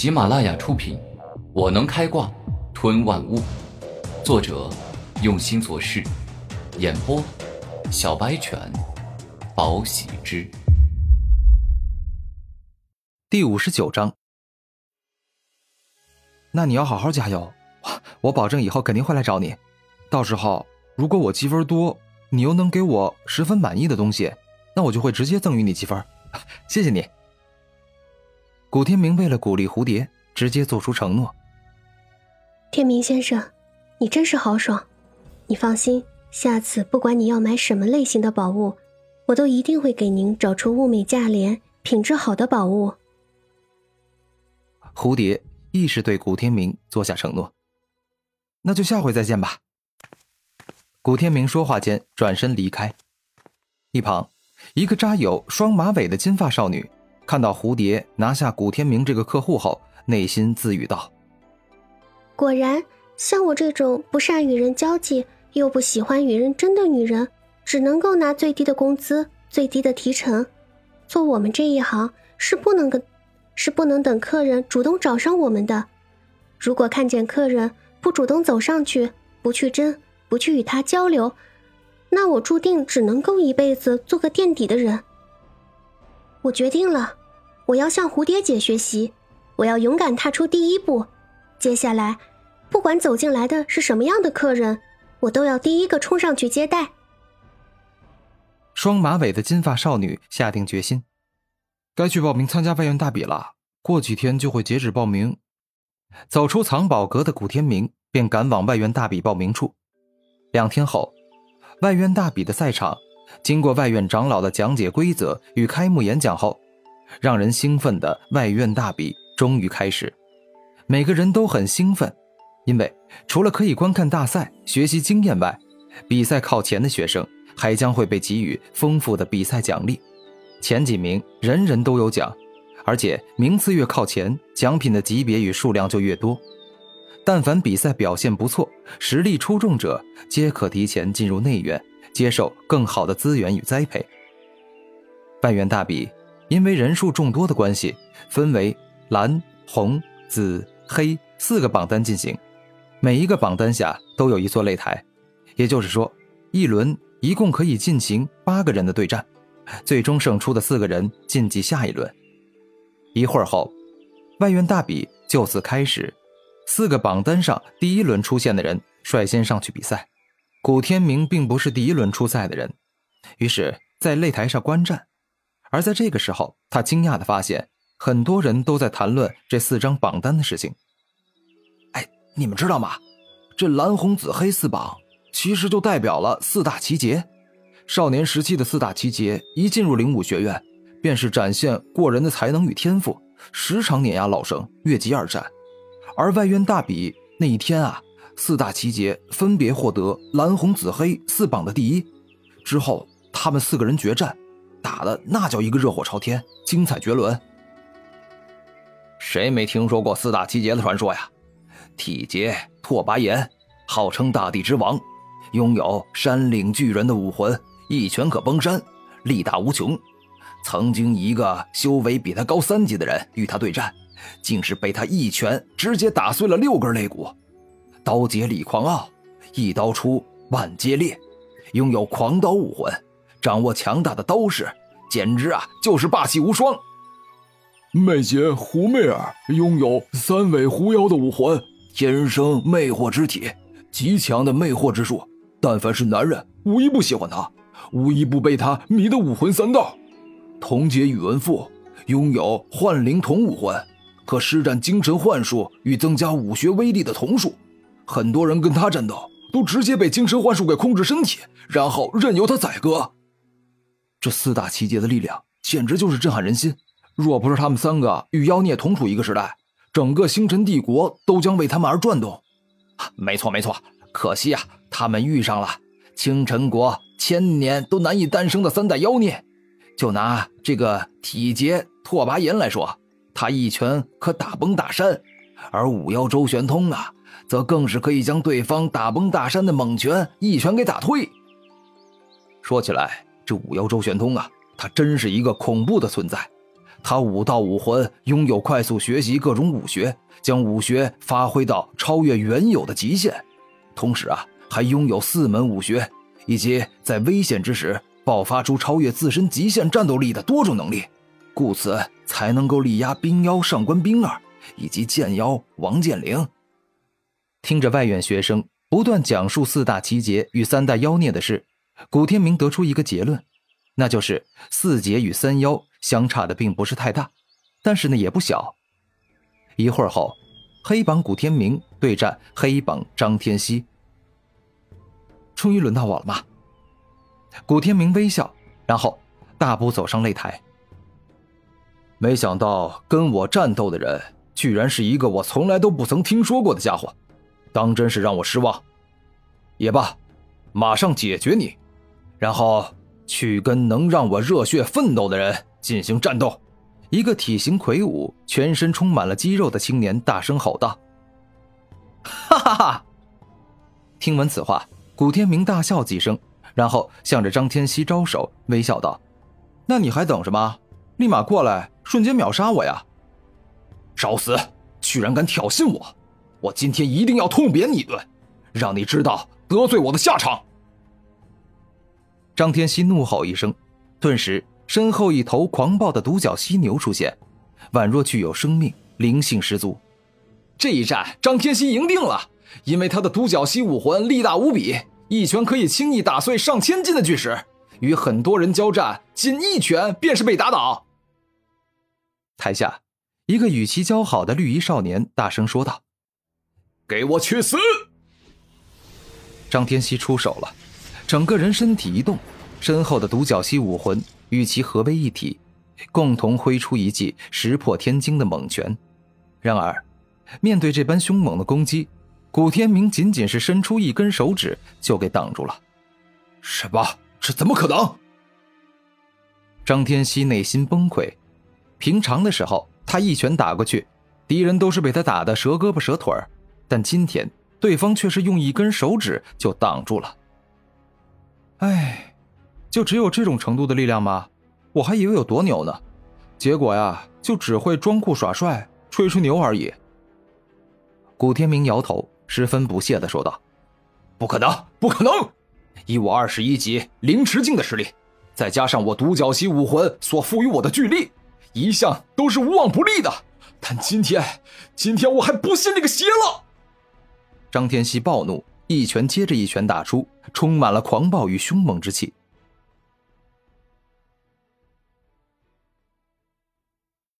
喜马拉雅出品，《我能开挂吞万物》，作者用心做事，演播小白犬，宝喜之。第五十九章，那你要好好加油，我保证以后肯定会来找你。到时候如果我积分多，你又能给我十分满意的东西，那我就会直接赠予你积分。谢谢你。古天明为了鼓励蝴蝶，直接做出承诺。天明先生，你真是豪爽。你放心，下次不管你要买什么类型的宝物，我都一定会给您找出物美价廉、品质好的宝物。蝴蝶亦是对古天明做下承诺。那就下回再见吧。古天明说话间转身离开。一旁，一个扎有双马尾的金发少女。看到蝴蝶拿下古天明这个客户后，内心自语道：“果然，像我这种不善与人交际又不喜欢与人争的女人，只能够拿最低的工资、最低的提成。做我们这一行是不能跟，是不能等客人主动找上我们的。如果看见客人不主动走上去，不去争，不去与他交流，那我注定只能够一辈子做个垫底的人。我决定了。”我要向蝴蝶姐学习，我要勇敢踏出第一步。接下来，不管走进来的是什么样的客人，我都要第一个冲上去接待。双马尾的金发少女下定决心，该去报名参加外院大比了。过几天就会截止报名。走出藏宝阁的古天明便赶往外院大比报名处。两天后，外院大比的赛场，经过外院长老的讲解规则与开幕演讲后。让人兴奋的外院大比终于开始，每个人都很兴奋，因为除了可以观看大赛、学习经验外，比赛靠前的学生还将会被给予丰富的比赛奖励，前几名人人都有奖，而且名次越靠前，奖品的级别与数量就越多。但凡比赛表现不错、实力出众者，皆可提前进入内院，接受更好的资源与栽培。外院大比。因为人数众多的关系，分为蓝、红、紫、黑四个榜单进行，每一个榜单下都有一座擂台，也就是说，一轮一共可以进行八个人的对战，最终胜出的四个人晋级下一轮。一会儿后，外院大比就此开始，四个榜单上第一轮出现的人率先上去比赛。古天明并不是第一轮出赛的人，于是，在擂台上观战。而在这个时候，他惊讶的发现，很多人都在谈论这四张榜单的事情。哎，你们知道吗？这蓝、红、紫、黑四榜其实就代表了四大奇杰。少年时期的四大奇杰一进入灵武学院，便是展现过人的才能与天赋，时常碾压老生，越级而战。而外院大比那一天啊，四大奇杰分别获得蓝、红、紫、黑四榜的第一。之后，他们四个人决战。打的那叫一个热火朝天，精彩绝伦。谁没听说过四大奇杰的传说呀？体杰拓跋炎，号称大地之王，拥有山岭巨人的武魂，一拳可崩山，力大无穷。曾经一个修为比他高三级的人与他对战，竟是被他一拳直接打碎了六根肋骨。刀杰李狂傲，一刀出万皆裂，拥有狂刀武魂。掌握强大的刀势，简直啊就是霸气无双。魅姐胡媚儿拥有三尾狐妖的武魂，天生魅惑之体，极强的魅惑之术。但凡是男人，无一不喜欢她，无一不被她迷得武魂三道。童姐宇文赋拥有幻灵童武魂，可施展精神幻术与增加武学威力的童术。很多人跟他战斗，都直接被精神幻术给控制身体，然后任由他宰割。这四大奇杰的力量简直就是震撼人心。若不是他们三个与妖孽同处一个时代，整个星辰帝国都将为他们而转动。没错，没错。可惜啊，他们遇上了清晨国千年都难以诞生的三代妖孽。就拿这个体劫拓跋炎来说，他一拳可打崩大山；而五妖周玄通啊，则更是可以将对方打崩大山的猛拳一拳给打退。说起来。这五妖周玄通啊，他真是一个恐怖的存在。他武道武魂拥有快速学习各种武学，将武学发挥到超越原有的极限，同时啊，还拥有四门武学，以及在危险之时爆发出超越自身极限战斗力的多种能力，故此才能够力压冰妖上官冰儿以及剑妖王剑灵。听着外院学生不断讲述四大奇劫与三大妖孽的事，古天明得出一个结论，那就是四劫与三妖相差的并不是太大，但是呢也不小。一会儿后，黑榜古天明对战黑榜张天锡。终于轮到我了吗？古天明微笑，然后大步走上擂台。没想到跟我战斗的人，居然是一个我从来都不曾听说过的家伙。当真是让我失望。也罢，马上解决你，然后去跟能让我热血奋斗的人进行战斗。一个体型魁梧、全身充满了肌肉的青年大声吼道：“哈哈哈！”听闻此话，古天明大笑几声，然后向着张天锡招手，微笑道：“那你还等什么？立马过来，瞬间秒杀我呀！”找死！居然敢挑衅我！我今天一定要痛扁你一顿，让你知道得罪我的下场！张天锡怒吼一声，顿时身后一头狂暴的独角犀牛出现，宛若具有生命，灵性十足。这一战，张天锡赢定了，因为他的独角犀武魂力大无比，一拳可以轻易打碎上千斤的巨石，与很多人交战，仅一拳便是被打倒。台下，一个与其交好的绿衣少年大声说道。给我去死！张天锡出手了，整个人身体一动，身后的独角犀武魂与其合为一体，共同挥出一记石破天惊的猛拳。然而，面对这般凶猛的攻击，古天明仅仅是伸出一根手指就给挡住了。什么？这怎么可能？张天锡内心崩溃。平常的时候，他一拳打过去，敌人都是被他打得折胳膊折腿儿。但今天对方却是用一根手指就挡住了。哎，就只有这种程度的力量吗？我还以为有多牛呢，结果呀，就只会装酷耍帅、吹吹牛而已。古天明摇头，十分不屑的说道：“不可能，不可能！以我二十一级灵池境的实力，再加上我独角犀武魂所赋予我的巨力，一向都是无往不利的。但今天，今天我还不信这个邪了！”张天锡暴怒，一拳接着一拳打出，充满了狂暴与凶猛之气。